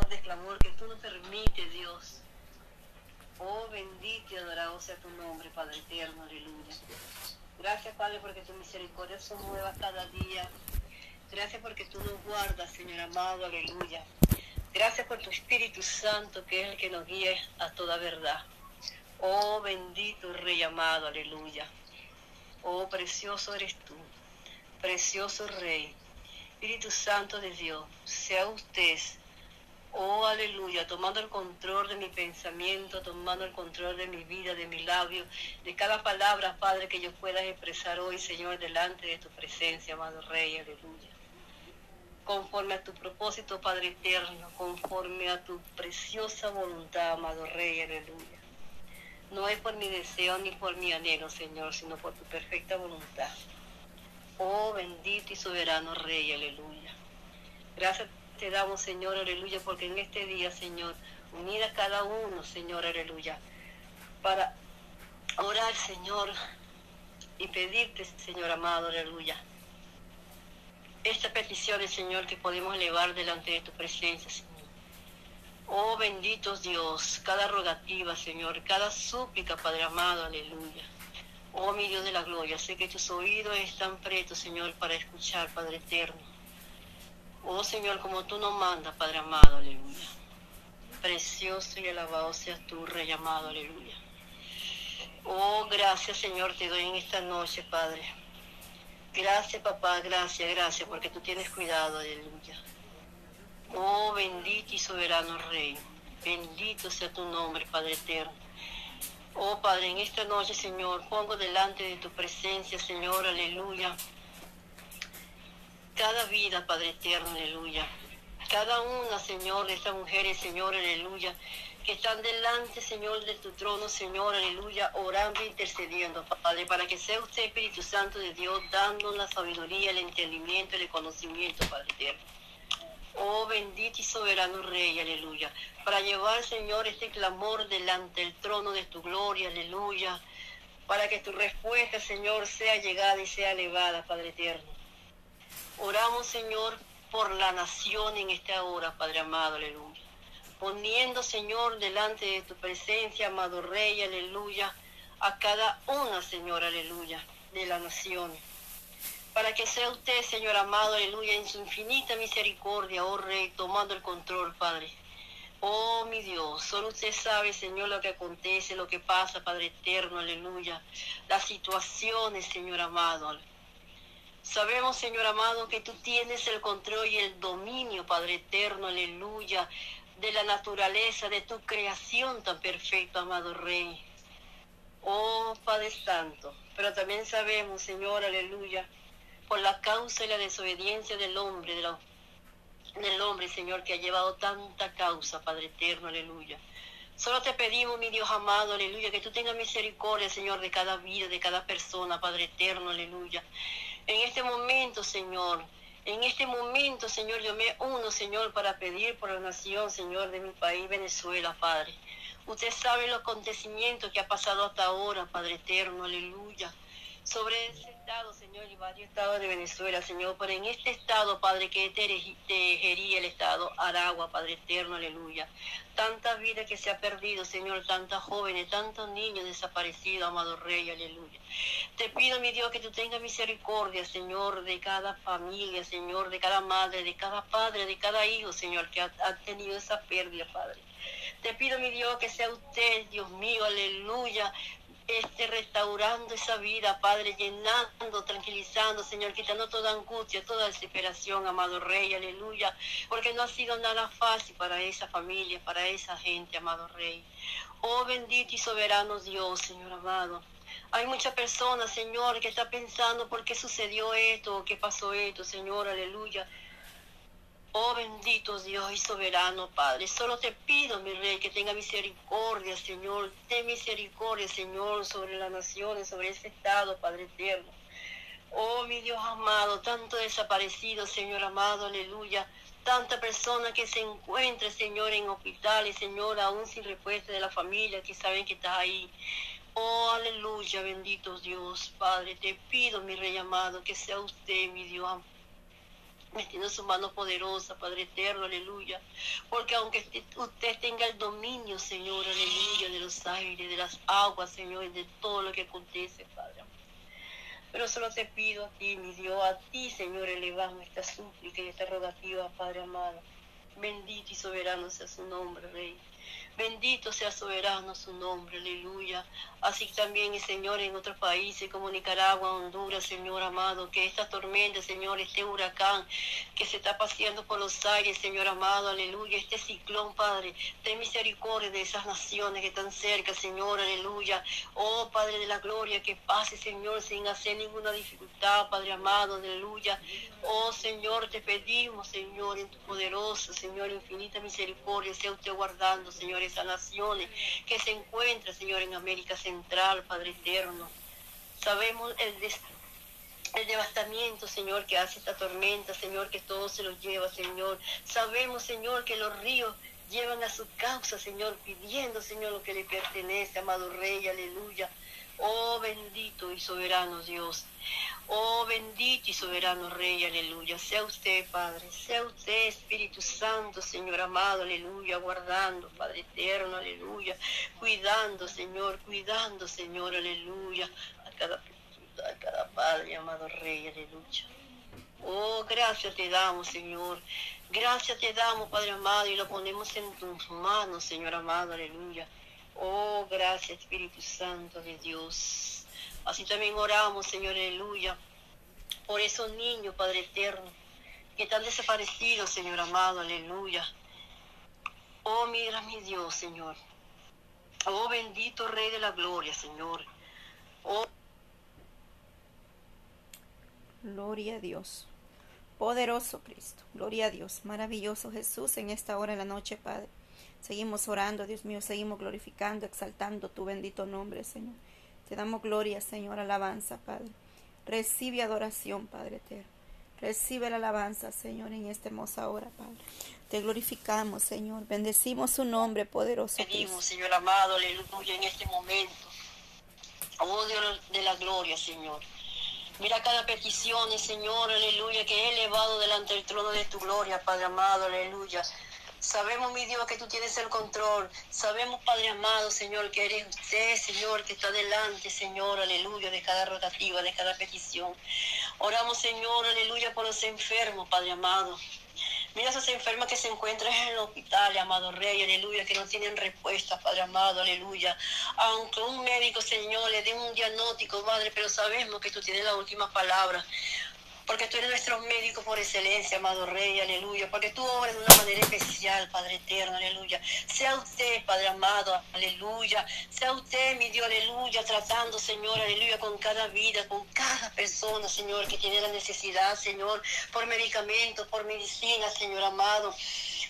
De clamor que tú nos permites, Dios. Oh, bendito y adorado sea tu nombre, Padre eterno, aleluya. Gracias, Padre, porque tu misericordia son nuevas cada día. Gracias porque tú nos guardas, Señor amado, aleluya. Gracias por tu Espíritu Santo, que es el que nos guía a toda verdad. Oh, bendito Rey amado, aleluya. Oh, precioso eres tú, precioso Rey. Espíritu Santo de Dios, sea usted, oh aleluya, tomando el control de mi pensamiento, tomando el control de mi vida, de mi labio, de cada palabra, Padre, que yo pueda expresar hoy, Señor, delante de tu presencia, amado Rey, aleluya. Conforme a tu propósito, Padre eterno, conforme a tu preciosa voluntad, amado Rey, aleluya. No es por mi deseo ni por mi anhelo, Señor, sino por tu perfecta voluntad. Oh bendito y soberano Rey, aleluya. Gracias te damos, Señor, aleluya, porque en este día, Señor, unida cada uno, Señor, aleluya, para orar, Señor, y pedirte, Señor amado, aleluya. Estas peticiones, Señor, que podemos elevar delante de tu presencia, Señor. Oh bendito Dios, cada rogativa, Señor, cada súplica, Padre amado, aleluya. Oh mi Dios de la gloria, sé que tus oídos están pretos, Señor, para escuchar, Padre eterno. Oh Señor, como tú nos mandas, Padre amado, aleluya. Precioso y alabado seas tú, Rey amado, aleluya. Oh, gracias, Señor, te doy en esta noche, Padre. Gracias, papá, gracias, gracias, porque tú tienes cuidado, aleluya. Oh, bendito y soberano Rey. Bendito sea tu nombre, Padre eterno. Oh Padre, en esta noche, Señor, pongo delante de tu presencia, Señor, aleluya. Cada vida, Padre eterno, aleluya. Cada una, Señor, de estas mujeres, Señor, aleluya, que están delante, Señor, de tu trono, Señor, aleluya, orando e intercediendo, Padre, para que sea usted, Espíritu Santo de Dios, dando la sabiduría, el entendimiento, el conocimiento, Padre eterno. Oh bendito y soberano Rey, aleluya. Para llevar, Señor, este clamor delante del trono de tu gloria, aleluya. Para que tu respuesta, Señor, sea llegada y sea elevada, Padre eterno. Oramos, Señor, por la nación en esta hora, Padre amado, aleluya. Poniendo, Señor, delante de tu presencia, amado Rey, aleluya, a cada una, Señor, aleluya, de la nación para que sea usted, Señor amado, aleluya, en su infinita misericordia, oh Rey, tomando el control, Padre. Oh, mi Dios, solo usted sabe, Señor, lo que acontece, lo que pasa, Padre eterno, aleluya. Las situaciones, Señor amado. Sabemos, Señor amado, que tú tienes el control y el dominio, Padre eterno, aleluya, de la naturaleza, de tu creación tan perfecta, amado Rey. Oh, Padre Santo. Pero también sabemos, Señor, aleluya, por la causa y la desobediencia del hombre, del hombre, Señor, que ha llevado tanta causa, Padre eterno, aleluya. Solo te pedimos, mi Dios amado, aleluya, que tú tengas misericordia, Señor, de cada vida, de cada persona, Padre eterno, aleluya. En este momento, Señor, en este momento, Señor, yo me uno, Señor, para pedir por la nación, Señor, de mi país, Venezuela, Padre. Usted sabe los acontecimientos que ha pasado hasta ahora, Padre eterno, aleluya sobre ese Señor, y varios estados de Venezuela, Señor, pero en este estado, Padre, que te gería el estado Aragua, Padre eterno, aleluya. Tanta vida que se ha perdido, Señor, tantas jóvenes, tantos niños desaparecidos, amado Rey, aleluya. Te pido, mi Dios, que tú tengas misericordia, Señor, de cada familia, Señor, de cada madre, de cada padre, de cada hijo, Señor, que ha, ha tenido esa pérdida, Padre. Te pido, mi Dios, que sea usted, Dios mío, aleluya, este, restaurando esa vida, Padre, llenando, tranquilizando, Señor, quitando toda angustia, toda desesperación, amado Rey, aleluya, porque no ha sido nada fácil para esa familia, para esa gente, amado Rey. Oh bendito y soberano Dios, Señor amado. Hay muchas personas, Señor, que está pensando por qué sucedió esto, qué pasó esto, Señor, aleluya. Oh bendito Dios y soberano Padre, solo te pido, mi Rey, que tenga misericordia, Señor. Ten misericordia, Señor, sobre las naciones, sobre ese estado, Padre eterno. Oh, mi Dios amado, tanto desaparecido, Señor amado, aleluya. Tanta persona que se encuentra, Señor, en hospitales, Señor, aún sin respuesta de la familia, que saben que estás ahí. Oh, aleluya, bendito Dios, Padre. Te pido, mi Rey amado, que sea usted, mi Dios metiendo su mano poderosa, Padre eterno, aleluya. Porque aunque usted tenga el dominio, Señor, aleluya, de los aires, de las aguas, Señor, de todo lo que acontece, Padre. Pero solo te pido a ti, mi Dios, a ti, Señor, elevamos esta súplica y esta rogativa, Padre amado. Bendito y soberano sea su nombre, Rey. Bendito sea soberano su nombre, aleluya. Así también, Señor, en otros países como Nicaragua, Honduras, Señor amado, que esta tormenta, Señor, este huracán que se está paseando por los aires, Señor amado, aleluya, este ciclón, Padre, ten misericordia de esas naciones que están cerca, Señor, aleluya. Oh, Padre de la gloria, que pase, Señor, sin hacer ninguna dificultad, Padre amado, aleluya. Oh, Señor, te pedimos, Señor, en tu poderosa, Señor, infinita misericordia, sea usted guardando, Señor, esas naciones que se encuentran, Señor, en América Central, Padre eterno. Sabemos el, el devastamiento, Señor, que hace esta tormenta, Señor, que todo se lo lleva, Señor. Sabemos, Señor, que los ríos llevan a su causa, Señor, pidiendo, Señor, lo que le pertenece, amado Rey, aleluya. Oh bendito y soberano Dios. Oh bendito y soberano Rey, aleluya. Sea usted, Padre, sea usted, Espíritu Santo, Señor amado, aleluya, guardando, Padre eterno, aleluya, cuidando, Señor, cuidando, Señor, aleluya, a cada, a cada Padre, amado Rey, aleluya. Oh, gracias te damos, Señor. Gracias te damos, Padre amado, y lo ponemos en tus manos, Señor amado, aleluya. Oh, gracias, Espíritu Santo de Dios. Así también oramos, Señor, aleluya, por esos niños, Padre eterno, que están desaparecidos, Señor amado, aleluya. Oh, mira mi Dios, Señor. Oh, bendito Rey de la Gloria, Señor. Oh. Gloria a Dios. Poderoso Cristo. Gloria a Dios. Maravilloso Jesús en esta hora de la noche, Padre. Seguimos orando, Dios mío. Seguimos glorificando, exaltando tu bendito nombre, Señor. Te damos gloria, Señor, alabanza, Padre. Recibe adoración, Padre eterno. Recibe la alabanza, Señor, en esta hermosa hora, Padre. Te glorificamos, Señor. Bendecimos su nombre poderoso. Pedimos, Señor amado, aleluya, en este momento. Oh Dios de la gloria, Señor. Mira cada petición, Señor, aleluya, que he elevado delante del trono de tu gloria, Padre amado, aleluya. Sabemos, mi Dios, que tú tienes el control. Sabemos, Padre amado, Señor, que eres usted, Señor, que está delante, Señor, aleluya, de cada rotativa, de cada petición. Oramos, Señor, aleluya, por los enfermos, Padre amado. Mira esas enfermas que se encuentran en el hospital, amado Rey, aleluya, que no tienen respuesta, Padre amado, aleluya. Aunque un médico, Señor, le dé un diagnóstico, Madre, pero sabemos que tú tienes la última palabra porque tú eres nuestro médico por excelencia, amado Rey, aleluya, porque tú obras de una manera especial, Padre eterno, aleluya. Sea usted, Padre amado, aleluya. Sea usted, mi Dios, aleluya, tratando, Señor, aleluya, con cada vida, con cada persona, Señor, que tiene la necesidad, Señor, por medicamentos, por medicina, Señor amado.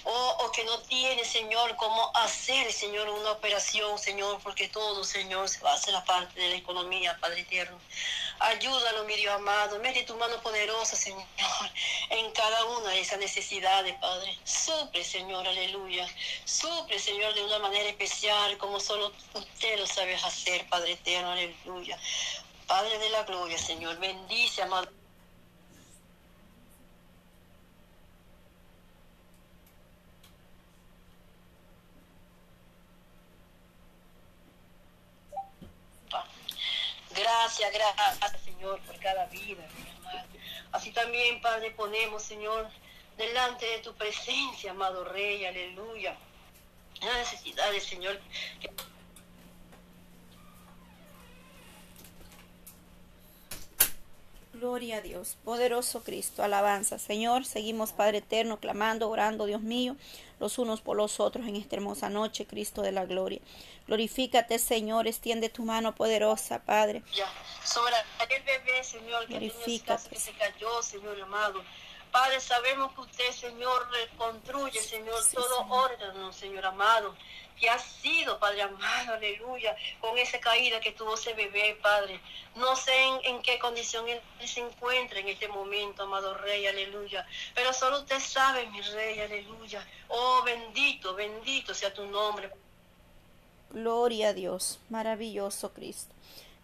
Oh, o que no tiene, Señor, cómo hacer, Señor, una operación, Señor, porque todo, Señor, se va a hacer la parte de la economía, Padre eterno. Ayúdalo, mi Dios amado. Mete tu mano poderosa, Señor, en cada una de esas necesidades, Padre. Suple, Señor, aleluya. Suple, Señor, de una manera especial, como solo usted lo sabe hacer, Padre eterno, aleluya. Padre de la gloria, Señor. Bendice, amado. Gracias, Señor, por cada vida, Así también, Padre, ponemos, Señor, delante de tu presencia, amado Rey, aleluya. La necesidad Señor, Gloria a Dios, poderoso Cristo, alabanza. Señor, seguimos Padre eterno, clamando, orando, Dios mío, los unos por los otros en esta hermosa noche, Cristo de la gloria. Glorifícate, Señor, extiende tu mano poderosa, Padre. Ya, sobre aquel bebé, Señor, que, que se cayó, Señor amado. Padre, sabemos que usted, Señor, reconstruye, Señor, todo órgano, Señor amado que ha sido, Padre amado, aleluya, con esa caída que tuvo ese bebé, Padre. No sé en, qué condición él se encuentra en este momento, amado Rey, aleluya. Pero solo usted sabe, mi Rey, aleluya. Oh, bendito, bendito sea tu nombre. Gloria a Dios, maravilloso Cristo.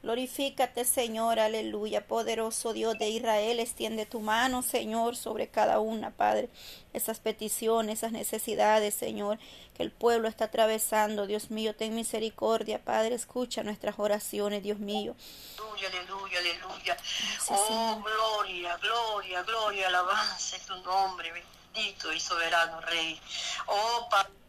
Glorifícate, Señor, aleluya. Poderoso Dios de Israel, extiende tu mano, Señor, sobre cada una, Padre. Esas peticiones, esas necesidades, Señor, que el pueblo está atravesando. Dios mío, ten misericordia, Padre. Escucha nuestras oraciones, Dios mío. Aleluya, aleluya, aleluya. oh, gloria, gloria, gloria, alabanza tu nombre, bendito y soberano Rey. Oh, Padre.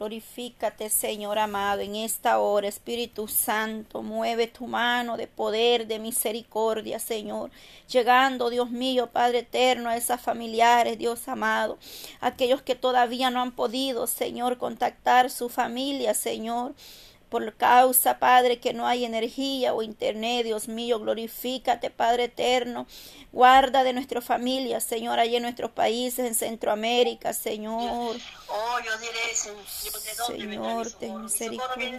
Glorifícate, Señor amado, en esta hora, Espíritu Santo, mueve tu mano de poder, de misericordia, Señor, llegando, Dios mío, Padre eterno, a esas familiares, Dios amado, aquellos que todavía no han podido, Señor, contactar su familia, Señor por causa, Padre, que no hay energía o internet, Dios mío, glorifícate, Padre eterno. Guarda de nuestra familia, Señor, allí en nuestros países, en Centroamérica, Señor. Oh, yo diré, Señor, ¿de dónde Señor, ten misericordia.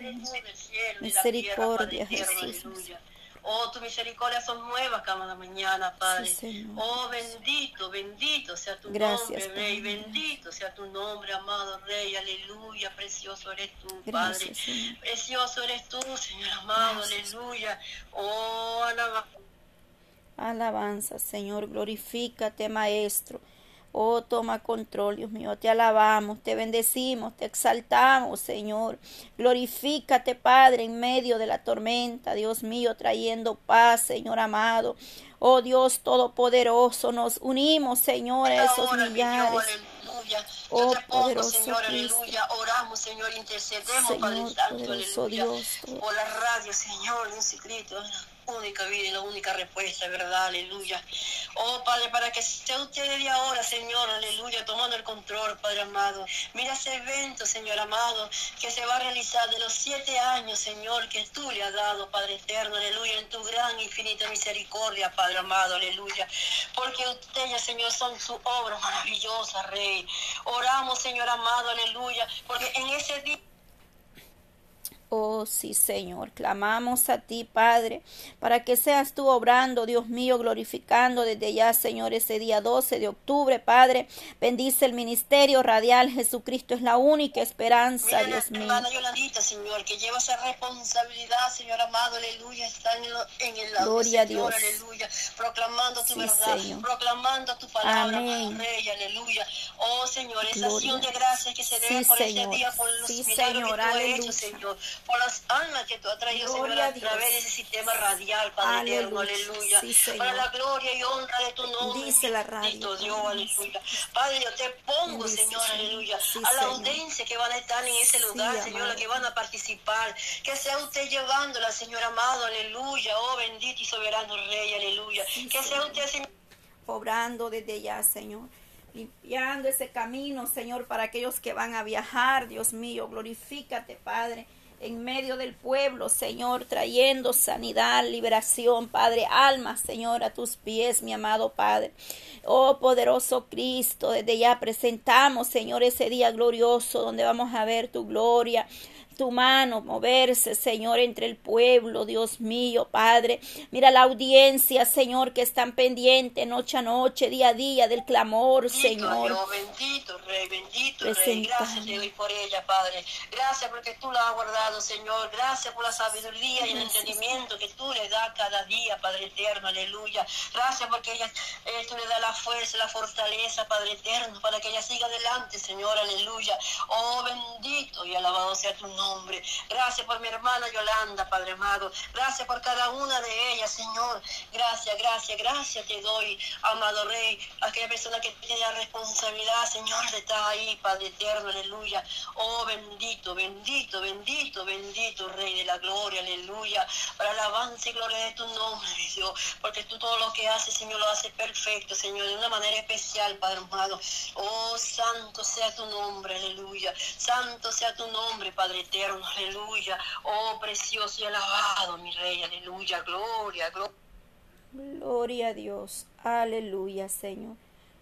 Misericordia, Jesús. Oh, tu misericordia son nuevas cada mañana, Padre. oh, bendito, bendito sea tu nombre, Rey. Bendito sea tu nombre, amado Rey. Aleluya. Precioso eres tú, Padre. Precioso eres tú, Señor amado. Aleluya. Oh, alabanza. Alabanza, Señor. Glorifícate, Maestro. Oh, toma control, Dios mío. Te alabamos, te bendecimos, te exaltamos, Señor. Glorifícate, Padre, en medio de la tormenta, Dios mío, trayendo paz, Señor amado. Oh Dios Todopoderoso, nos unimos, Señor, a esos millares. Oh, poderoso Señor, aleluya. Oramos, Señor, intercedemos, Señor, Padre Santo, aleluya. Dios, por la radio, Señor, inscrito única vida y la única respuesta, ¿verdad? Aleluya. Oh, Padre, para que sea usted de ahora, Señor, aleluya, tomando el control, Padre amado. Mira ese evento, Señor amado, que se va a realizar de los siete años, Señor, que tú le has dado, Padre eterno, aleluya, en tu gran infinita misericordia, Padre amado, aleluya. Porque ustedes, Señor, son su obra maravillosa, Rey. Oramos, Señor amado, aleluya, porque en ese día Oh sí, Señor, clamamos a ti, Padre, para que seas tú obrando, Dios mío, glorificando desde ya, Señor, ese día 12 de octubre, Padre. Bendice el ministerio radial, Jesucristo es la única esperanza, Dios mío. Hermana Yolandita, Señor, que lleva esa responsabilidad, Señor amado, aleluya, está en, el lado Gloria Señor, a Dios. aleluya, proclamando tu verdad, proclamando tu palabra, Amén. Rey, aleluya. Oh, Señor, esa acción de gracias que se debe por Señor. ese día, por los Sí, milagros Señor, que tú has hecho, Señor por las almas que tú has traído, Señor, a a través de ese sistema radial, Padre eterno, Aleluya. Sí, Señor. para la gloria y honra de tu nombre. Dice la radio, Dios, aleluya. Padre, yo te pongo, Dice, Señor, aleluya, Sí, a la audiencia que van a estar en ese lugar, Sí, Señor, los que van a participar. Que sea usted llevándola, Señor amado, aleluya. Oh, bendito y soberano Rey, aleluya. Que sea usted, Señor. obrando desde ya, Señor. Limpiando ese camino, Señor, para aquellos que van a viajar, Dios mío. Glorifícate, Padre, en medio del pueblo, Señor, trayendo sanidad, liberación, Padre, alma, Señor, a tus pies, mi amado Padre. Oh, poderoso Cristo, desde ya presentamos, Señor, ese día glorioso donde vamos a ver tu gloria tu mano moverse, Señor, entre el pueblo, Dios mío, Padre. Mira la audiencia, Señor, que están pendientes noche a noche, día a día del clamor, Bendito Señor. Dios, bendito Rey, bendito Rey. Gracias te doy por ella, Padre. Gracias porque tú la has guardado, Señor. Gracias por la sabiduría y el entendimiento que tú le das cada día, Padre eterno. Aleluya. Gracias porque ella, eh, tú le das la fuerza, la fortaleza, Padre eterno, para que ella siga adelante, Señor. Aleluya. Oh, bendito y alabado sea tu nombre. Gracias por mi hermana Yolanda, Padre amado. Gracias por cada una de ellas, Señor. Gracias, gracias, gracias te doy, amado Rey. Aquella persona que tiene la responsabilidad, Señor, de estar ahí, Padre eterno, aleluya. Oh, bendito, bendito, bendito, bendito, Rey de la gloria, aleluya. Para alabanza y gloria de tu nombre, Dios. Porque tú todo lo que haces, Señor, lo haces perfecto, Señor, de una manera especial, Padre amado. Oh, santo sea tu nombre, aleluya. Santo sea tu nombre, Padre eterno, aleluya. Oh, precioso y alabado, mi Rey, aleluya. Gloria, gloria. Gloria a Dios. Aleluya, Señor.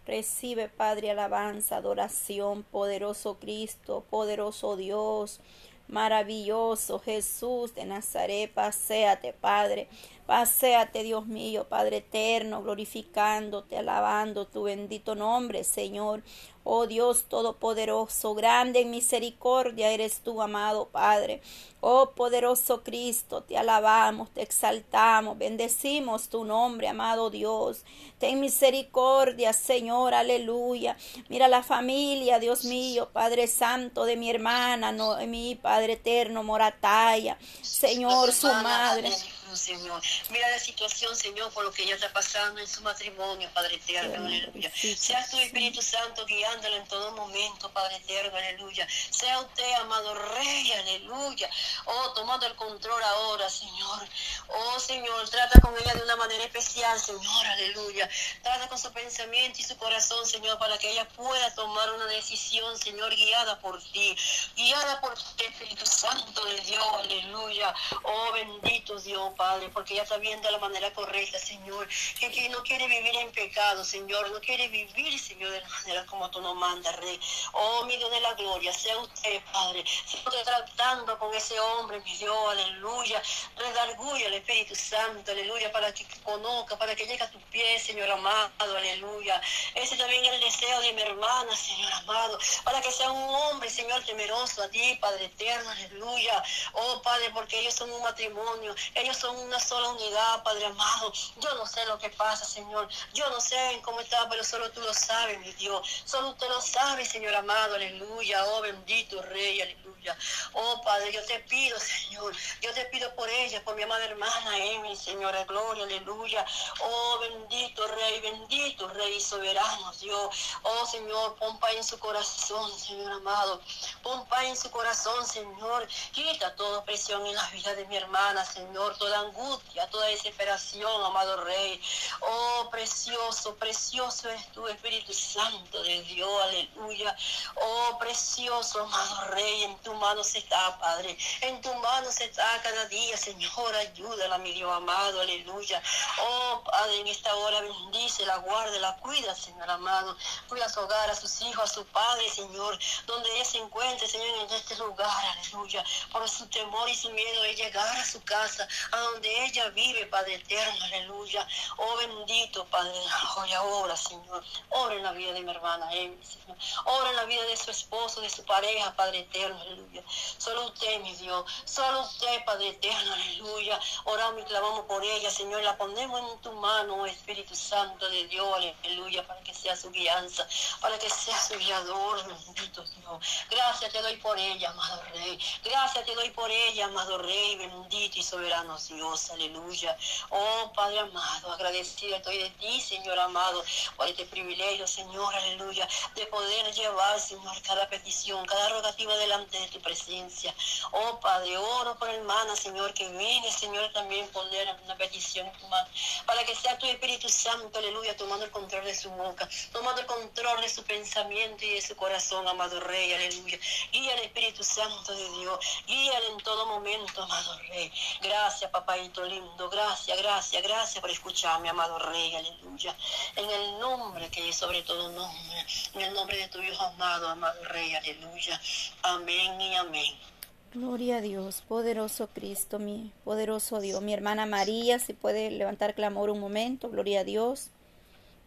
Recibe, Padre, alabanza, adoración, poderoso Cristo, poderoso Dios, maravilloso Jesús de Nazaret, paséate, Padre. Paseate, Dios mío, Padre eterno, glorificándote, alabando tu bendito nombre, Señor. Oh Dios Todopoderoso, grande en misericordia eres tú, amado Padre. Oh poderoso Cristo, te alabamos, te exaltamos, bendecimos tu nombre, amado Dios. Ten misericordia, Señor, aleluya. Mira la familia, Dios mío, Padre Santo de mi hermana, mi Padre eterno, Morataya. Señor, su madre. Señor. Mira la situación, Señor, por lo que ella está pasando en su matrimonio, Padre eterno, aleluya. Sea tu Espíritu Santo guiándola en todo momento, Padre eterno, aleluya. Sea usted, amado Rey, aleluya. Oh, tomando el control ahora, Señor. Oh, Señor, trata con ella de una manera especial, Señor, aleluya. Trata con su pensamiento y su corazón, Señor, para que ella pueda tomar una decisión, Señor, guiada por ti. Guiada por ti, Espíritu Santo de Dios, aleluya. Oh, bendito Dios, Padre, porque ella está viendo la manera correcta, Señor. Que, no quiere vivir en pecado, Señor. No quiere vivir, Señor, de la manera como tú nos mandas, Rey. Oh, mi Dios de la gloria, sea usted, Padre. Sea usted tratando con ese hombre, mi Dios, aleluya. Redarguya al Espíritu Santo, aleluya, para que conozca, para que llegue a tu pie, Señor amado, aleluya. Ese también es el deseo de mi hermana, Señor amado, para que sea un hombre, Señor, temeroso a ti, Padre eterno, aleluya. Oh, Padre, porque ellos son un matrimonio, ellos son una sola unidad, Padre amado. Yo no sé lo que pasa, Señor. Yo no sé cómo está, pero solo tú lo sabes, mi Dios. Solo tú lo sabes, Señor amado, aleluya. Oh, bendito Rey, aleluya. Oh, Padre, yo te pido, Señor. Yo te pido por ella, por mi amada hermana Emi, Señora, gloria, aleluya. Oh, bendito Rey, bendito Rey soberano, Dios. Oh, Señor, pon paz en su corazón, Señor amado. Pon paz en su corazón, Señor. Quita toda presión en la vida de mi hermana, Señor. Toda angustia, toda desesperación, amado Rey. Oh, precioso, precioso es tu Espíritu Santo de Dios, aleluya. Oh, precioso, amado Rey, en tu mano se está, Padre. En tu mano se está cada día, Señor, ayúdala, mi Dios amado, aleluya. Oh, Padre, en esta hora bendice, la guarda, la cuida, Señor amado. Cuida a su hogar, a sus hijos, a su Padre, Señor, donde ella se encuentre, Señor, en este lugar, aleluya. Por su temor y su miedo de llegar a su casa, a donde ella vive, Padre eterno, aleluya. Oh bendito, Padre, hoy ahora, Señor. Ora en la vida de mi hermana Emi, Señor. Ora en la vida de su esposo, de su pareja, Padre eterno, aleluya. Solo usted, mi Dios. Solo usted, Padre eterno, aleluya. Oramos y clamamos por ella, Señor. La ponemos en tu mano, oh Espíritu Santo de Dios, aleluya, para que sea su guianza, para que sea su guiador, bendito Dios. Gracias te doy por ella, amado Rey. Gracias te doy por ella, amado Rey, bendito y soberano Dios, aleluya. Oh Padre amado, agradecido estoy de ti, Señor amado, por este privilegio, Señor, aleluya, de poder llevar, Señor, cada petición, cada rogativa delante de tu presencia. Oh Padre, oro por hermana, Señor, que viene, Señor, también poner una petición para que sea tu Espíritu Santo, aleluya, tomando el control de su boca, tomando el control de su pensamiento y de su corazón, amado Rey, aleluya. Guía al Espíritu Santo de Dios, guíale en todo momento, amado Rey. Gracias, papadito lindo. Gracias, gracias, gracias por escucharme, amado Rey. Aleluya. En el nombre que es sobre todo nombre. En el nombre de tu Hijo amado, amado Rey. Aleluya. Amén y amén. Gloria a Dios, poderoso Cristo, mi poderoso Dios. Mi hermana María, si puede levantar clamor un momento, gloria a Dios.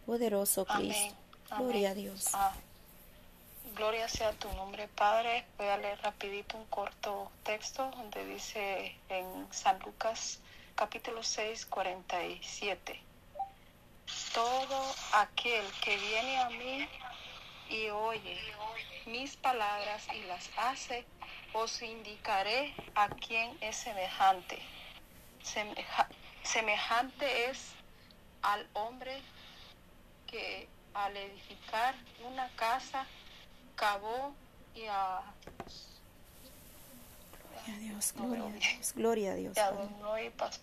Poderoso Cristo. Gloria a Dios. Ah, gloria sea tu nombre, Padre. Voy a leer rapidito un corto texto donde dice en San Lucas capítulo 6, 47. Todo aquel que viene a mí y oye mis palabras y las hace, os indicaré a quién es semejante. semejante es al hombre que al edificar una casa cavó y a a Dios, gloria a Dios, gloria a Dios.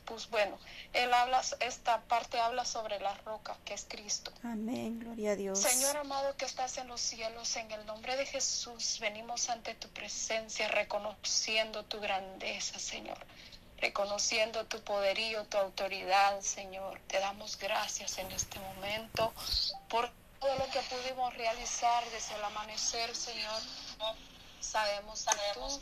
Pues bueno, él habla, esta parte habla sobre la roca que es Cristo. Amén, gloria a Dios. Señor amado que estás en los cielos, en el nombre de Jesús venimos ante tu presencia reconociendo tu grandeza, Señor. Reconociendo tu poderío, tu autoridad, Señor. Te damos gracias en este momento por todo lo que pudimos realizar desde el amanecer, Señor. Sabemos que tú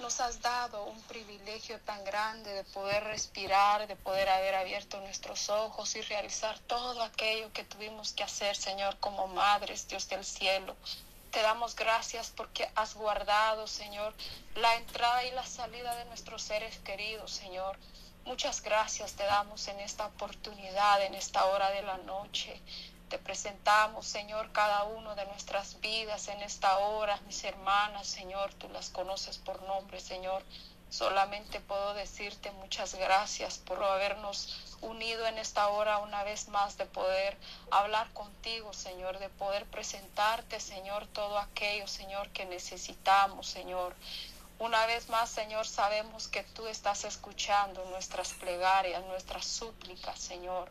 nos has dado un privilegio tan grande de poder respirar, de poder haber abierto nuestros ojos y realizar todo aquello que tuvimos que hacer, Señor, como madres, Dios del cielo. Te damos gracias porque has guardado, Señor, la entrada y la salida de nuestros seres queridos, Señor. Muchas gracias te damos en esta oportunidad, en esta hora de la noche. Te presentamos, Señor, cada uno de nuestras vidas en esta hora. Mis hermanas, Señor, tú las conoces por nombre, Señor. Solamente puedo decirte muchas gracias por habernos unido en esta hora una vez más de poder hablar contigo, Señor, de poder presentarte, Señor, todo aquello, Señor, que necesitamos, Señor. Una vez más, Señor, sabemos que tú estás escuchando nuestras plegarias, nuestras súplicas, Señor.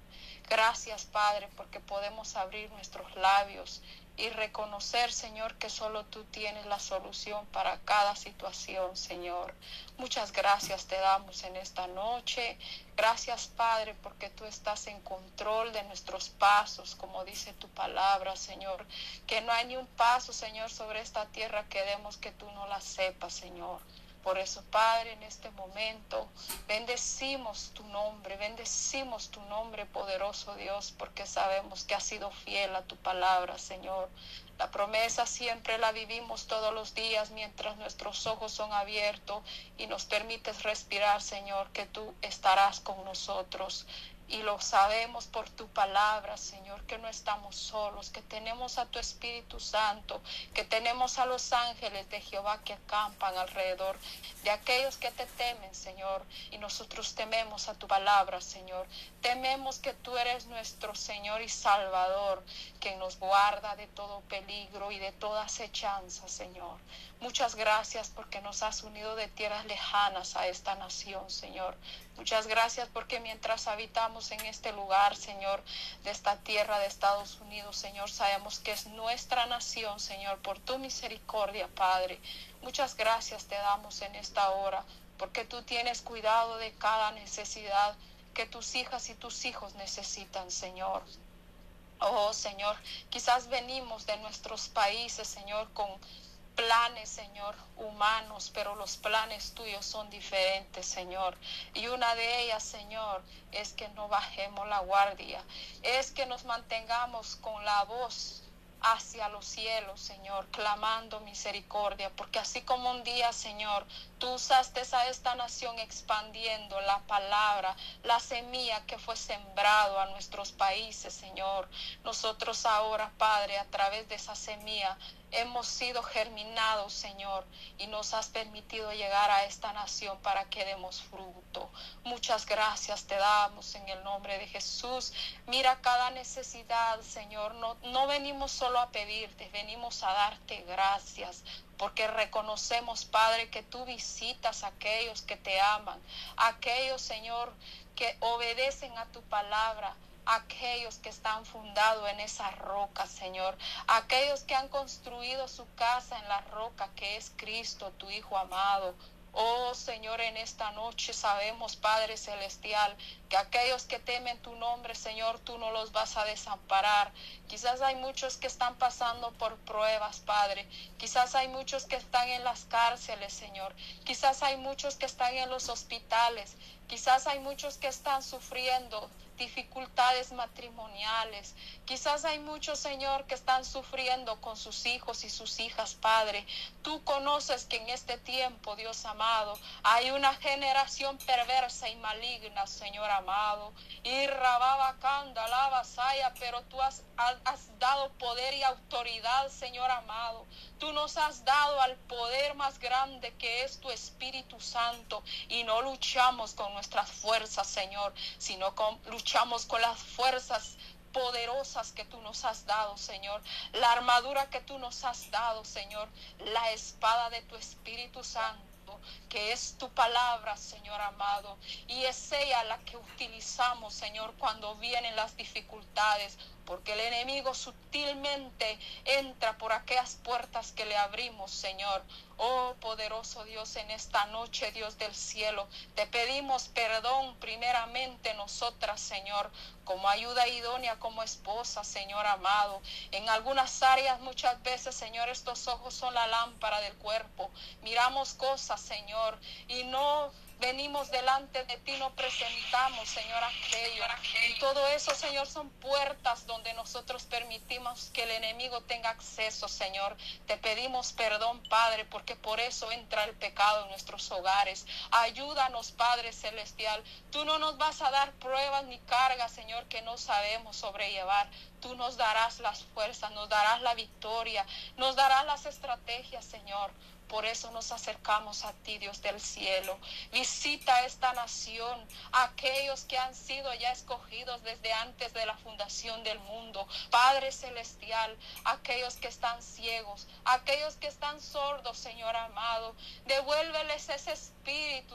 Gracias, Padre, porque podemos abrir nuestros labios y reconocer, Señor, que solo tú tienes la solución para cada situación, Señor. Muchas gracias te damos en esta noche. Gracias, Padre, porque tú estás en control de nuestros pasos, como dice tu palabra, Señor. Que no hay ni un paso, Señor, sobre esta tierra que demos que tú no la sepas, Señor. Por eso, Padre, en este momento bendecimos tu nombre, bendecimos tu nombre, poderoso Dios, porque sabemos que has sido fiel a tu palabra, Señor. La promesa siempre la vivimos todos los días mientras nuestros ojos son abiertos y nos permites respirar, Señor, que tú estarás con nosotros. Y lo sabemos por tu palabra, Señor, que no estamos solos, que tenemos a tu Espíritu Santo, que tenemos a los ángeles de Jehová que acampan alrededor de aquellos que te temen, Señor. Y nosotros tememos a tu palabra, Señor. Tememos que tú eres nuestro Señor y Salvador, que nos guarda de todo peligro y de toda acechanza, Señor. Muchas gracias porque nos has unido de tierras lejanas a esta nación, Señor. Muchas gracias porque mientras habitamos en este lugar, Señor, de esta tierra de Estados Unidos, Señor, sabemos que es nuestra nación, Señor, por tu misericordia, Padre. Muchas gracias te damos en esta hora porque tú tienes cuidado de cada necesidad que tus hijas y tus hijos necesitan, Señor. Oh Señor, quizás venimos de nuestros países, Señor, con planes, Señor, humanos, pero los planes tuyos son diferentes, Señor. Y una de ellas, Señor, es que no bajemos la guardia, es que nos mantengamos con la voz hacia los cielos, Señor, clamando misericordia, porque así como un día, Señor, tú usaste a esta nación expandiendo la palabra, la semilla que fue sembrado a nuestros países, Señor. Nosotros ahora, Padre, a través de esa semilla, hemos sido germinados, Señor, y nos has permitido llegar a esta nación para que demos fruto. Muchas gracias te damos en el nombre de Jesús. Mira cada necesidad, Señor. No, no venimos solo a pedirte, venimos a darte gracias porque reconocemos, Padre, que tú visitas a aquellos que te aman, aquellos, Señor, que obedecen a tu palabra aquellos que están fundados en esa roca, Señor, aquellos que han construido su casa en la roca que es Cristo, tu Hijo amado. Oh Señor, en esta noche sabemos, Padre Celestial, que aquellos que temen tu nombre, Señor, tú no los vas a desamparar. Quizás hay muchos que están pasando por pruebas, Padre. Quizás hay muchos que están en las cárceles, Señor. Quizás hay muchos que están en los hospitales. Quizás hay muchos que están sufriendo dificultades matrimoniales. Quizás hay muchos, Señor, que están sufriendo con sus hijos y sus hijas, Padre. Tú conoces que en este tiempo, Dios amado, hay una generación perversa y maligna, Señor amado. Y rababa lava saya, pero tú has, has dado poder y autoridad, Señor amado. Tú nos has dado al poder más grande que es tu Espíritu Santo y no luchamos con nuestras fuerzas, Señor, sino con, luchamos con las fuerzas poderosas que tú nos has dado, Señor. La armadura que tú nos has dado, Señor. La espada de tu Espíritu Santo que es tu palabra, Señor amado. Y es ella la que utilizamos, Señor, cuando vienen las dificultades. Porque el enemigo sutilmente entra por aquellas puertas que le abrimos, Señor. Oh poderoso Dios, en esta noche, Dios del cielo, te pedimos perdón primeramente nosotras, Señor, como ayuda idónea, como esposa, Señor amado. En algunas áreas muchas veces, Señor, estos ojos son la lámpara del cuerpo. Miramos cosas, Señor, y no venimos delante de ti, no presentamos, Señor, aquello. Y todo eso, Señor, son puertas donde nosotros permitimos que el enemigo tenga acceso, Señor. Te pedimos perdón, Padre, porque por eso entra el pecado en nuestros hogares. Ayúdanos, Padre Celestial. Tú no nos vas a dar pruebas ni cargas, Señor, que no sabemos sobrellevar. Tú nos darás las fuerzas, nos darás la victoria, nos darás las estrategias, Señor. Por eso nos acercamos a ti, Dios del cielo. Visita esta nación, aquellos que han sido ya escogidos desde antes de la fundación del mundo. Padre celestial, aquellos que están ciegos, aquellos que están sordos, Señor amado. Devuélveles ese espíritu,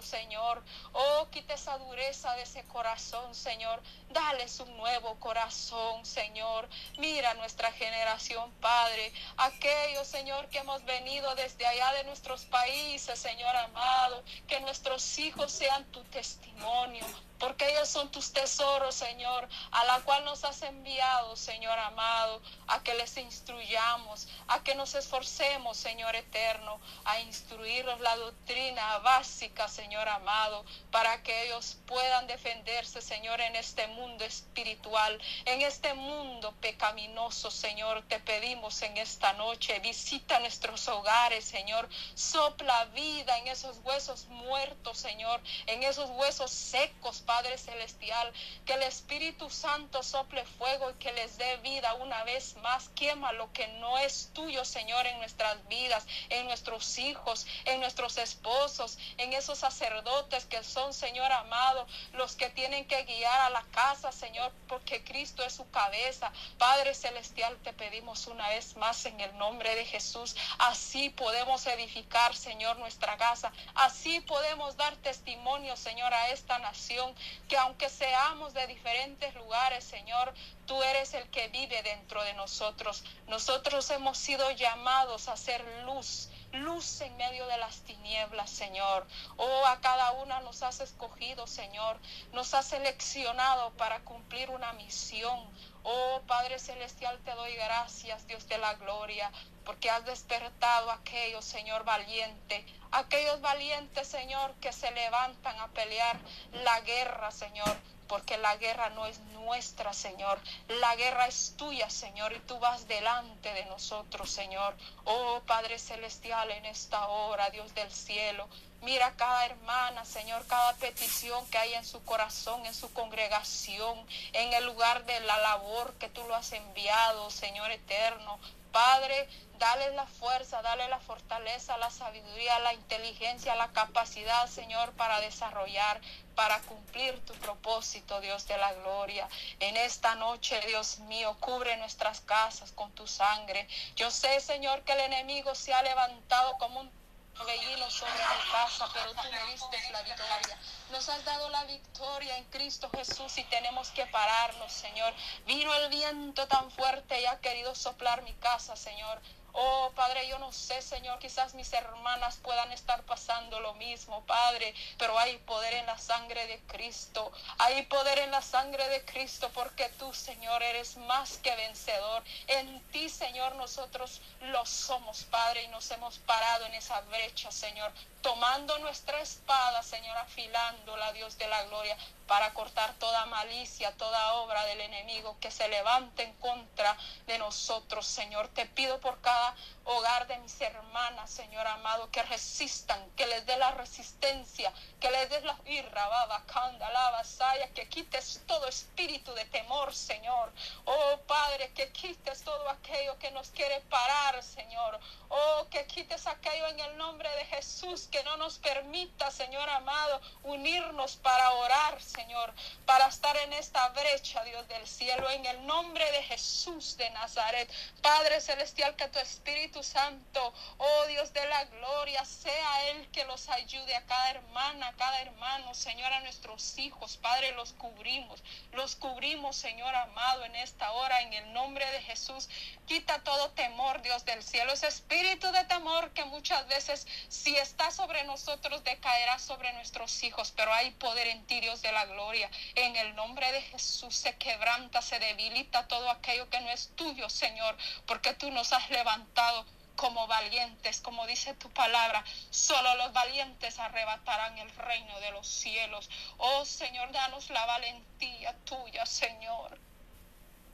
Señor. Oh, quita esa dureza de ese corazón, Señor. Dales un nuevo corazón, Señor. Mira nuestra generación, Padre. Aquellos, Señor, que hemos venido desde allá de nuestros países, Señor amado, que nuestros hijos sean tu testimonio, porque ellos son tus tesoros, Señor, a la cual nos has enviado, Señor amado, a que les instruyamos, a que nos esforcemos, Señor eterno, a instruirlos la doctrina básica, Señor amado, para que ellos puedan defenderse, Señor, en este mundo espiritual, en este mundo pecaminoso, Señor. Te pedimos en esta noche, visita nuestros hogares, Señor, sopla vida en esos huesos muertos, Señor, en esos huesos secos, Padre Celestial, que el Espíritu Santo sople fuego y que les dé vida una vez más. Quema lo que no es tuyo, Señor, en nuestras vidas, en nuestros hijos, en nuestros esposos, en esos sacerdotes que son, Señor amado, los que tienen que guiar a la casa, Señor, porque Cristo es su cabeza. Padre Celestial, te pedimos una vez más en el nombre de Jesús. Así podemos edificar, Señor, nuestra casa. Así podemos dar testimonio, Señor, a esta nación que aunque seamos de diferentes lugares, Señor, tú eres el que vive dentro de nosotros. Nosotros hemos sido llamados a ser luz luz en medio de las tinieblas, Señor. Oh, a cada una nos has escogido, Señor. Nos has seleccionado para cumplir una misión. Oh, Padre Celestial, te doy gracias, Dios de la gloria, porque has despertado a aquellos, Señor, valiente, aquellos valientes, Señor, que se levantan a pelear la guerra, Señor, porque la guerra no es nuestra, Señor. La guerra es tuya, Señor, y tú vas delante de nosotros, Señor. Oh Padre Celestial, en esta hora, Dios del cielo, Mira cada hermana, Señor, cada petición que hay en su corazón, en su congregación, en el lugar de la labor que tú lo has enviado, Señor eterno. Padre, dale la fuerza, dale la fortaleza, la sabiduría, la inteligencia, la capacidad, Señor, para desarrollar, para cumplir tu propósito, Dios de la gloria. En esta noche, Dios mío, cubre nuestras casas con tu sangre. Yo sé, Señor, que el enemigo se ha levantado como un torbellino sobre mi casa, pero tú me diste la victoria. Nos has dado la victoria en Cristo Jesús y tenemos que pararnos, Señor. Vino el viento tan fuerte y ha querido soplar mi casa, Señor. Oh, Padre, yo no sé, Señor, quizás mis hermanas puedan estar pasando lo mismo, Padre, pero hay poder en la sangre de Cristo. Hay poder en la sangre de Cristo porque tú, Señor, eres más que vencedor. En ti, Señor, nosotros lo somos, Padre, y nos hemos parado en esa brecha, Señor, tomando nuestra espada, Señor, afilándola, Dios de la gloria, para cortar toda malicia, toda obra del enemigo que se levante en contra de nosotros, Señor. Te pido por cada hogar de mis hermanas, Señor amado, que resistan, que les dé la resistencia, que les des la irra, baba, canda, la vasaya, que quites todo espíritu de temor, Señor. Oh Padre, que quites todo aquello que nos quiere parar, Señor. Oh, que quites aquello en el nombre de Jesús que no nos permita, Señor amado, unirnos para orar, Señor, para estar en esta brecha, Dios del cielo, en el nombre de Jesús de Nazaret. Padre Celestial, que tu Espíritu Santo, oh Dios de la gloria, sea Él que los ayude a cada hermana, a cada hermano, Señor, a nuestros hijos, Padre, los cubrimos, los cubrimos, Señor amado, en esta hora, en el nombre de Jesús. Quita todo temor, Dios del cielo, ese espíritu de temor que muchas veces, si está sobre nosotros, decaerá sobre nuestros hijos, pero hay poder en ti, Dios de la gloria. En el nombre de Jesús se quebranta, se debilita todo aquello que no es tuyo, Señor, porque tú nos has levantado como valientes, como dice tu palabra. Solo los valientes arrebatarán el reino de los cielos. Oh Señor, danos la valentía tuya, Señor.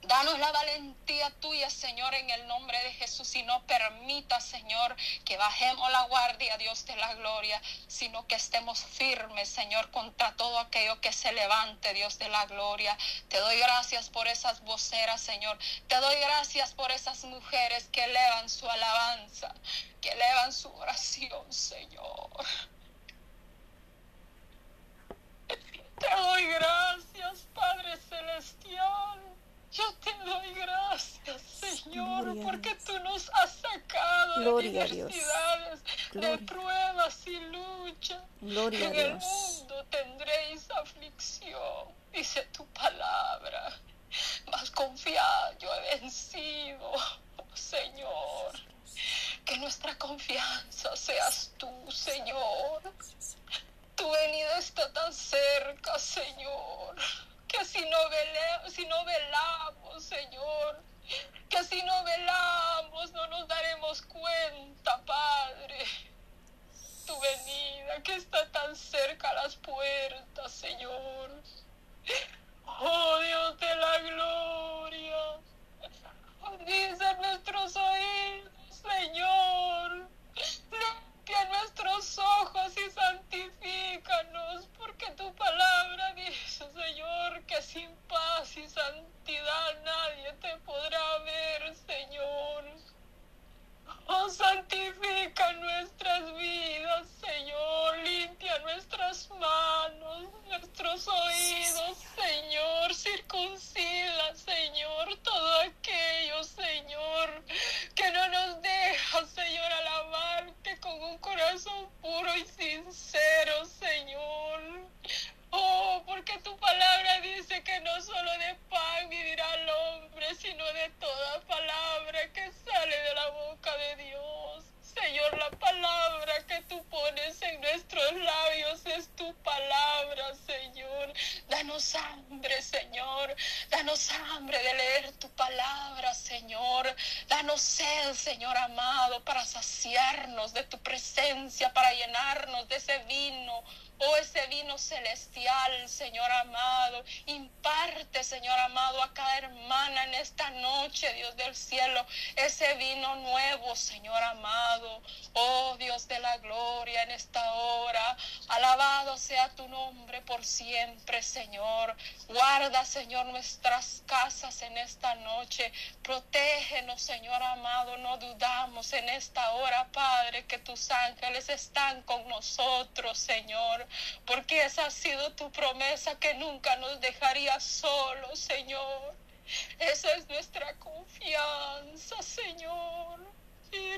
Danos la valentía tuya, Señor, en el nombre de Jesús. Y no permita, Señor, que bajemos la guardia, Dios de la gloria, sino que estemos firmes, Señor, contra todo aquello que se levante, Dios de la gloria. Te doy gracias por esas voceras, Señor. Te doy gracias por esas mujeres que elevan su alabanza, que elevan su oración, Señor. Te doy gracias, Padre Celestial. Yo te doy gracias, Señor, porque tú nos has sacado Gloria de diversidades, de pruebas y lucha. Gloria en el mundo tendréis aflicción, dice tu palabra. Mas confiado, yo he vencido, Señor. Que nuestra confianza seas tú, Señor. Tu venida está tan cerca, Señor que si no, vele, si no velamos, Señor, que si no velamos no nos daremos cuenta, Padre. Tu venida que está tan cerca a las puertas, Señor. Oh Dios de la gloria. Dice nuestros oídos, Señor. Limpia nuestros ojos y santifícanos, porque tu palabra dice, Señor, que sin paz y santidad nadie te podrá ver, Señor. Oh, santifica nuestras vidas, Señor. Limpia nuestras manos, sea tu nombre por siempre, Señor. Guarda, Señor, nuestras casas en esta noche. Protégenos, Señor amado. No dudamos en esta hora, Padre, que tus ángeles están con nosotros, Señor porque esa ha sido tu promesa que nunca nos dejaría solos, Señor. Esa es nuestra confianza, Señor. Y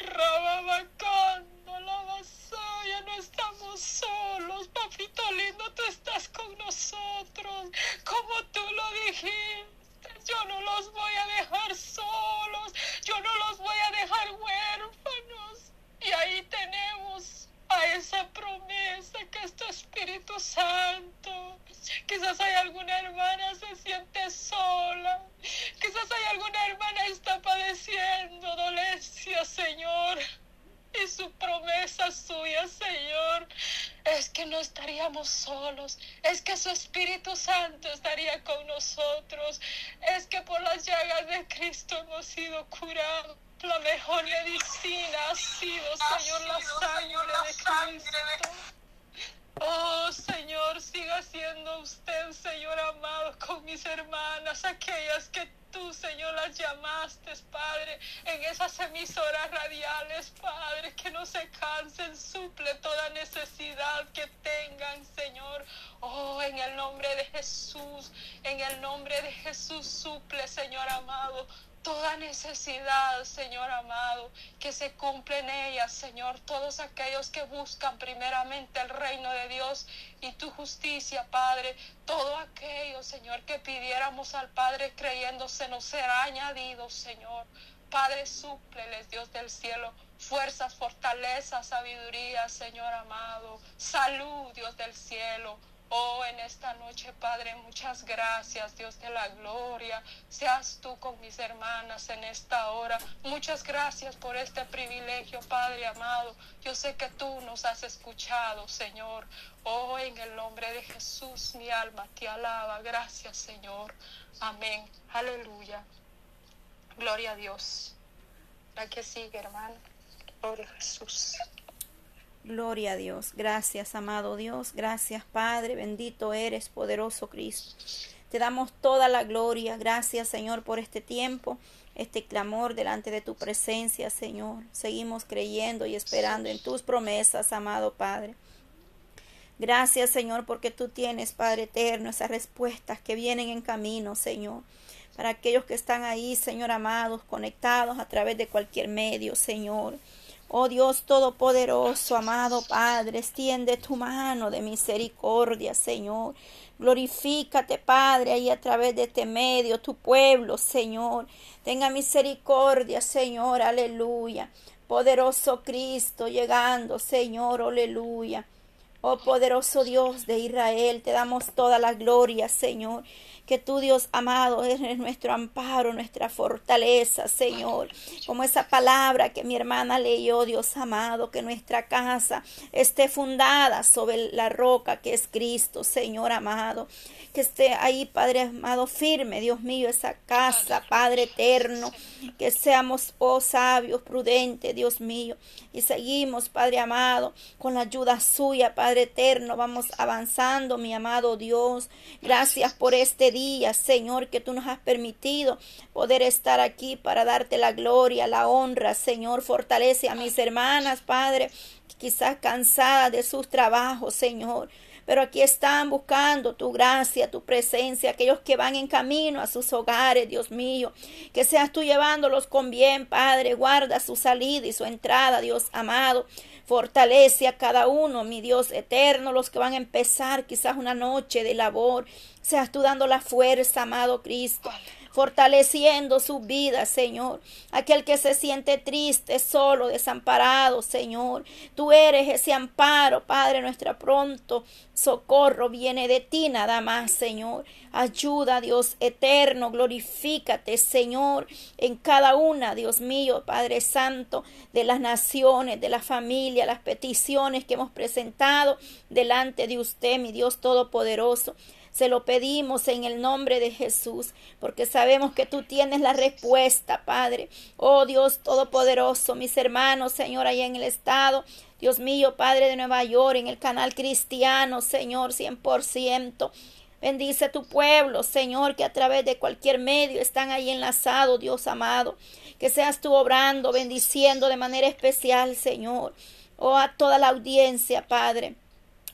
Espíritu Santo estaría con nosotros, es que por las llagas de Cristo hemos sido curados. La mejor medicina ha sido, Señor, la sangre de Cristo. Oh, siga está haciendo usted, Señor amado, con mis hermanas, aquellas que tú, Señor, las llamaste, Padre, en esas emisoras radiales, Padre, que no se cansen, suple toda necesidad que tengan, Señor. Oh, en el nombre de Jesús, en el nombre de Jesús, suple, Señor amado, toda necesidad, Señor amado, que se cumple en ella, Señor. Todos aquellos que buscan primeramente el reino de Dios y tu justicia, Padre. Todo aquello, Señor, que pidiéramos al Padre creyéndose nos será añadido, Señor. Padre, súpleles, Dios del cielo, fuerzas, fortaleza, sabiduría, Señor amado, salud, Dios del cielo, Oh, en esta noche, Padre, muchas gracias, Dios de la gloria. Seas tú con mis hermanas en esta hora. Muchas gracias por este privilegio, Padre amado. Yo sé que tú nos has escuchado, Señor. Oh, en el nombre de Jesús, mi alma te alaba. Gracias, Señor. Amén. Aleluya. Gloria a Dios. La que sigue, hermano. Gloria Jesús. Gloria a Dios. Gracias, amado Dios. Gracias, Padre. Bendito eres, poderoso Cristo. Te damos toda la gloria. Gracias, Señor, por este tiempo, este clamor delante de tu presencia, Señor. Seguimos creyendo y esperando en tus promesas, amado Padre. Gracias, Señor, porque tú tienes, Padre eterno, esas respuestas que vienen en camino, Señor. Para aquellos que están ahí, Señor, amados, conectados a través de cualquier medio, Señor. Oh Dios Todopoderoso, amado Padre, extiende tu mano de misericordia, Señor. Glorifícate, Padre, ahí a través de este medio, tu pueblo, Señor. Tenga misericordia, Señor, aleluya. Poderoso Cristo, llegando, Señor, aleluya. Oh poderoso Dios de Israel, te damos toda la gloria, Señor que tú, Dios amado, eres nuestro amparo, nuestra fortaleza, Señor. Como esa palabra que mi hermana leyó, Dios amado, que nuestra casa esté fundada sobre la roca que es Cristo, Señor amado. Que esté ahí, Padre amado, firme, Dios mío, esa casa, Padre eterno. Que seamos, oh sabios, prudentes, Dios mío. Y seguimos, Padre amado, con la ayuda suya, Padre eterno. Vamos avanzando, mi amado Dios. Gracias por este día Señor, que tú nos has permitido poder estar aquí para darte la gloria, la honra, Señor. Fortalece a mis hermanas, Padre, quizás cansadas de sus trabajos, Señor pero aquí están buscando tu gracia, tu presencia, aquellos que van en camino a sus hogares, Dios mío, que seas tú llevándolos con bien, Padre, guarda su salida y su entrada, Dios amado. Fortalece a cada uno, mi Dios eterno, los que van a empezar quizás una noche de labor. Seas tú dando la fuerza, amado Cristo fortaleciendo su vida, Señor. Aquel que se siente triste, solo, desamparado, Señor. Tú eres ese amparo, Padre, nuestra pronto socorro viene de ti nada más, Señor. Ayuda, Dios eterno, glorifícate, Señor, en cada una, Dios mío, Padre Santo, de las naciones, de la familia, las peticiones que hemos presentado delante de usted, mi Dios Todopoderoso. Se lo pedimos en el nombre de Jesús, porque sabemos que tú tienes la respuesta, Padre. Oh Dios Todopoderoso, mis hermanos, Señor, allá en el estado. Dios mío, Padre de Nueva York, en el canal cristiano, Señor, 100%. Bendice tu pueblo, Señor, que a través de cualquier medio están ahí enlazados, Dios amado. Que seas tú obrando, bendiciendo de manera especial, Señor. Oh, a toda la audiencia, Padre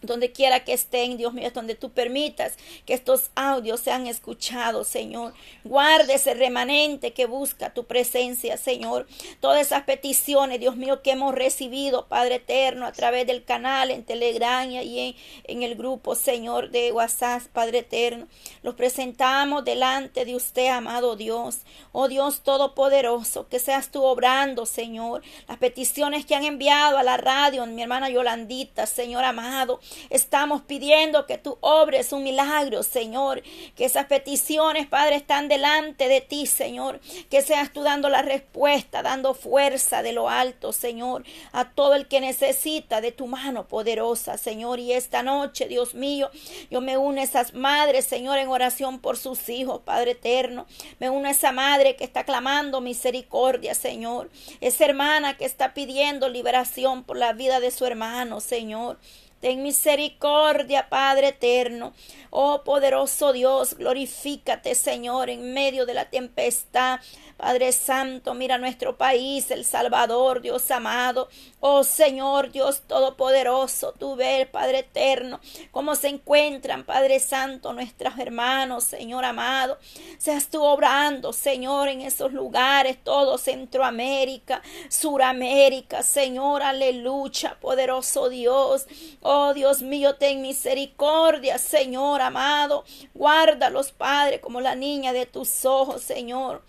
donde quiera que estén, Dios mío, donde tú permitas que estos audios sean escuchados, Señor. Guarde ese remanente que busca tu presencia, Señor. Todas esas peticiones, Dios mío, que hemos recibido, Padre eterno, a través del canal, en Telegram y en, en el grupo, Señor, de WhatsApp, Padre eterno. Los presentamos delante de usted, amado Dios. Oh Dios Todopoderoso, que seas tú obrando, Señor. Las peticiones que han enviado a la radio, mi hermana Yolandita, Señor amado. Estamos pidiendo que tú obres un milagro, Señor. Que esas peticiones, Padre, están delante de ti, Señor. Que seas tú dando la respuesta, dando fuerza de lo alto, Señor, a todo el que necesita de tu mano poderosa, Señor. Y esta noche, Dios mío, yo me uno a esas madres, Señor, en oración por sus hijos, Padre eterno. Me uno a esa madre que está clamando misericordia, Señor. Esa hermana que está pidiendo liberación por la vida de su hermano, Señor. Ten misericordia, Padre eterno. Oh poderoso Dios, glorifícate, Señor, en medio de la tempestad. Padre Santo, mira nuestro país, El Salvador, Dios amado. Oh Señor, Dios Todopoderoso, tú ves, Padre eterno, cómo se encuentran, Padre Santo, nuestros hermanos, Señor amado. Seas tú obrando, Señor, en esos lugares, todo Centroamérica, Suramérica, Señor, aleluya, poderoso Dios. Oh Dios mío, ten misericordia, Señor amado. Guárdalos, Padre, como la niña de tus ojos, Señor.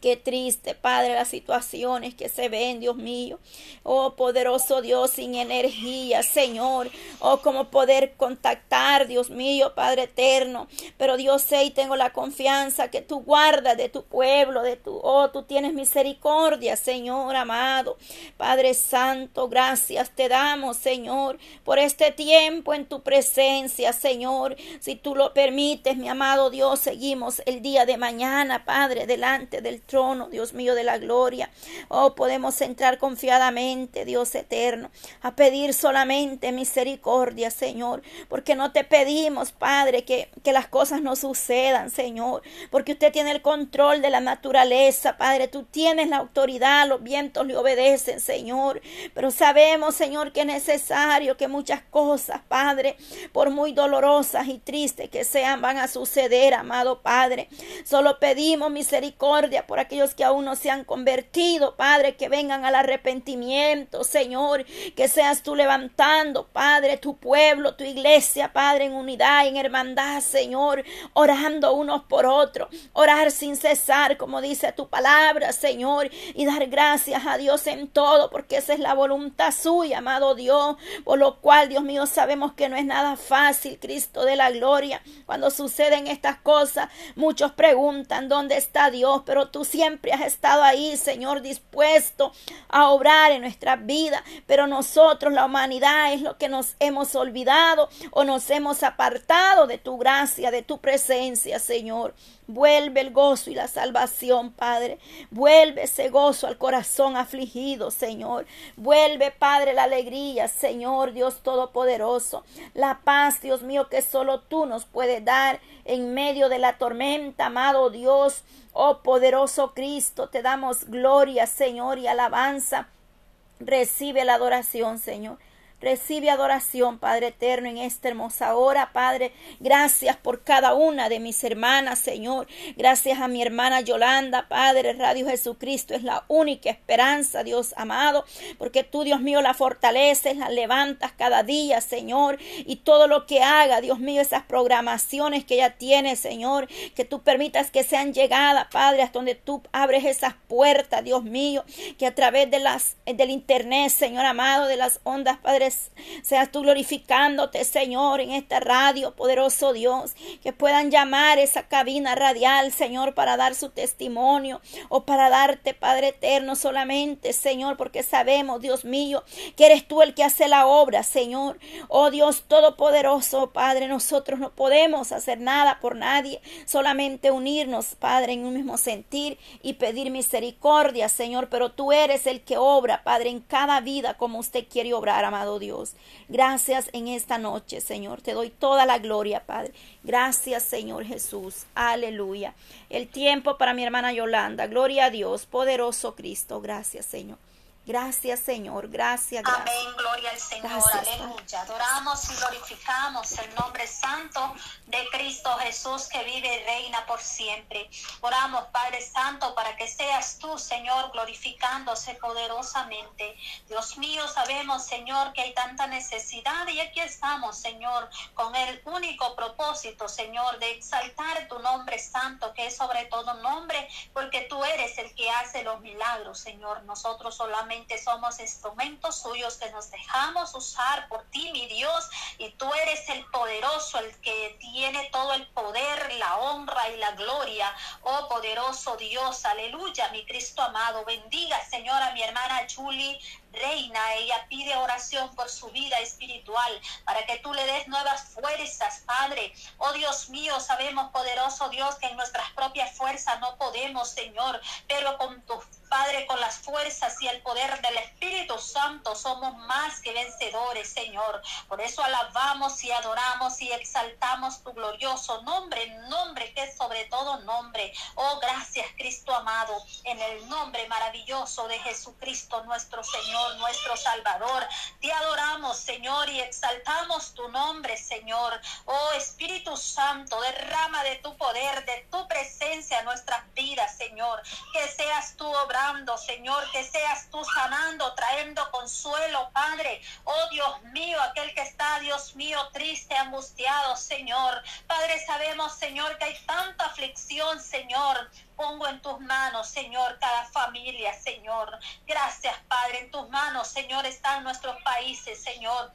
Qué triste, Padre, las situaciones que se ven, Dios mío. Oh, poderoso Dios, sin energía, Señor. Oh, como poder contactar, Dios mío, Padre eterno. Pero Dios sé y tengo la confianza que tú guardas de tu pueblo, de tu, oh, tú tienes misericordia, Señor amado. Padre Santo, gracias te damos, Señor, por este tiempo en tu presencia, Señor. Si tú lo permites, mi amado Dios, seguimos el día de mañana, Padre, delante del trono, Dios mío de la gloria. Oh, podemos entrar confiadamente, Dios eterno, a pedir solamente misericordia, Señor, porque no te pedimos, Padre, que, que las cosas no sucedan, Señor, porque usted tiene el control de la naturaleza, Padre, tú tienes la autoridad, los vientos le obedecen, Señor, pero sabemos, Señor, que es necesario que muchas cosas, Padre, por muy dolorosas y tristes que sean, van a suceder, amado Padre. Solo pedimos misericordia por aquellos que aún no se han convertido, Padre, que vengan al arrepentimiento, Señor, que seas tú levantando, Padre, tu pueblo, tu iglesia, Padre, en unidad, en hermandad, Señor, orando unos por otros, orar sin cesar, como dice tu palabra, Señor, y dar gracias a Dios en todo, porque esa es la voluntad suya, amado Dios, por lo cual, Dios mío, sabemos que no es nada fácil, Cristo de la gloria, cuando suceden estas cosas, muchos preguntan, ¿dónde está Dios? Pero tú siempre has estado ahí, Señor, dispuesto a obrar en nuestra vida. Pero nosotros, la humanidad, es lo que nos hemos olvidado o nos hemos apartado de tu gracia, de tu presencia, Señor. Vuelve el gozo y la salvación, Padre. Vuelve ese gozo al corazón afligido, Señor. Vuelve, Padre, la alegría, Señor, Dios Todopoderoso. La paz, Dios mío, que solo tú nos puedes dar en medio de la tormenta, amado Dios. Oh poderoso Cristo, te damos gloria, Señor, y alabanza. Recibe la adoración, Señor. Recibe adoración, Padre eterno, en esta hermosa hora, Padre. Gracias por cada una de mis hermanas, Señor. Gracias a mi hermana Yolanda, Padre. Radio Jesucristo es la única esperanza, Dios amado, porque tú, Dios mío, la fortaleces, la levantas cada día, Señor. Y todo lo que haga, Dios mío, esas programaciones que ella tiene, Señor, que tú permitas que sean llegadas, Padre, hasta donde tú abres esas puertas, Dios mío, que a través de las, del internet, Señor amado, de las ondas, Padre seas tú glorificándote, Señor, en esta radio, poderoso Dios, que puedan llamar esa cabina radial, Señor, para dar su testimonio o para darte, Padre eterno, solamente, Señor, porque sabemos, Dios mío, que eres tú el que hace la obra, Señor. Oh Dios Todopoderoso, Padre, nosotros no podemos hacer nada por nadie, solamente unirnos, Padre, en un mismo sentir y pedir misericordia, Señor, pero tú eres el que obra, Padre, en cada vida como usted quiere obrar, amado Dios. Gracias en esta noche, Señor. Te doy toda la gloria, Padre. Gracias, Señor Jesús. Aleluya. El tiempo para mi hermana Yolanda. Gloria a Dios, poderoso Cristo. Gracias, Señor. Gracias, Señor. Gracias, gracias. Amén. Gloria al Señor. Aleluya. Adoramos y glorificamos el nombre santo de Cristo Jesús que vive y reina por siempre. Oramos, Padre Santo, para que seas tú, Señor, glorificándose poderosamente. Dios mío, sabemos, Señor, que hay tanta necesidad y aquí estamos, Señor, con el único propósito, Señor, de exaltar tu nombre santo, que es sobre todo nombre, porque tú eres el que hace los milagros, Señor. Nosotros solamente somos instrumentos suyos que nos dejamos usar por ti, mi Dios, y tú eres el poderoso, el que tiene todo el poder, la honra y la gloria. Oh poderoso Dios, aleluya, mi Cristo amado. Bendiga, Señora, mi hermana Julie Reina, ella pide oración por su vida espiritual, para que tú le des nuevas fuerzas, Padre. Oh Dios mío, sabemos, poderoso Dios, que en nuestras propias fuerzas no podemos, Señor, pero con tu Padre, con las fuerzas y el poder del Espíritu Santo somos más que vencedores, Señor. Por eso alabamos y adoramos y exaltamos tu glorioso nombre, nombre que es sobre todo nombre. Oh, gracias, Cristo amado, en el nombre maravilloso de Jesucristo, nuestro Señor, nuestro Salvador. Te adoramos, Señor, y exaltamos tu nombre, Señor. Oh, Espíritu Santo, derrama de tu poder, de tu presencia en nuestras vidas, Señor. Que seas tú obrando Señor, que seas tú sanando, trayendo consuelo, Padre. Oh Dios mío, aquel que está, Dios mío, triste, angustiado, Señor. Padre, sabemos, Señor, que hay tanta aflicción, Señor. Pongo en tus manos, Señor, cada familia, Señor. Gracias, Padre. En tus manos, Señor, están nuestros países, Señor.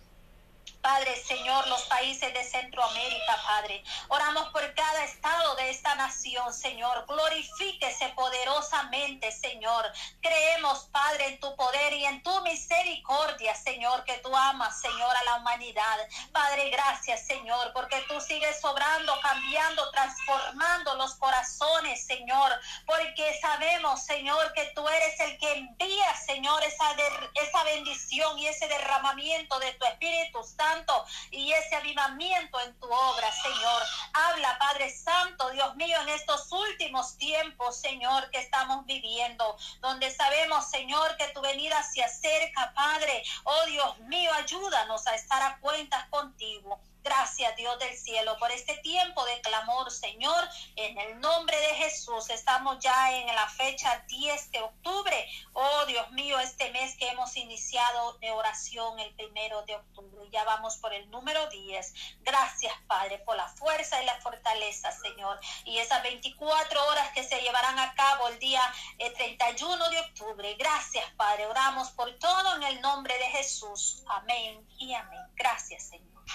Padre, Señor, los países de Centroamérica, Padre. Oramos por cada estado de esta nación, Señor. Glorifíquese poderosamente, Señor. Creemos, Padre, en tu poder y en tu misericordia, Señor, que tú amas, Señor, a la humanidad. Padre, gracias, Señor, porque tú sigues obrando, cambiando, transformando los corazones, Señor. Porque sabemos, Señor, que tú eres el que envía, Señor, esa, esa bendición y ese derramamiento de tu Espíritu Santo y ese avivamiento en tu obra, Señor. Habla, Padre Santo, Dios mío, en estos últimos tiempos, Señor, que estamos viviendo, donde sabemos, Señor, que tu venida se acerca, Padre. Oh Dios mío, ayúdanos a estar a cuentas contigo. Gracias, Dios del cielo, por este tiempo de clamor, Señor. En el nombre de Jesús, estamos ya en la fecha 10 de octubre. Oh, Dios mío, este mes que hemos iniciado de oración el primero de octubre. Ya vamos por el número 10. Gracias, Padre, por la fuerza y la fortaleza, Señor. Y esas 24 horas que se llevarán a cabo el día 31 eh, de octubre. Gracias, Padre. Oramos por todo en el nombre de Jesús. Amén y amén. Gracias, Señor.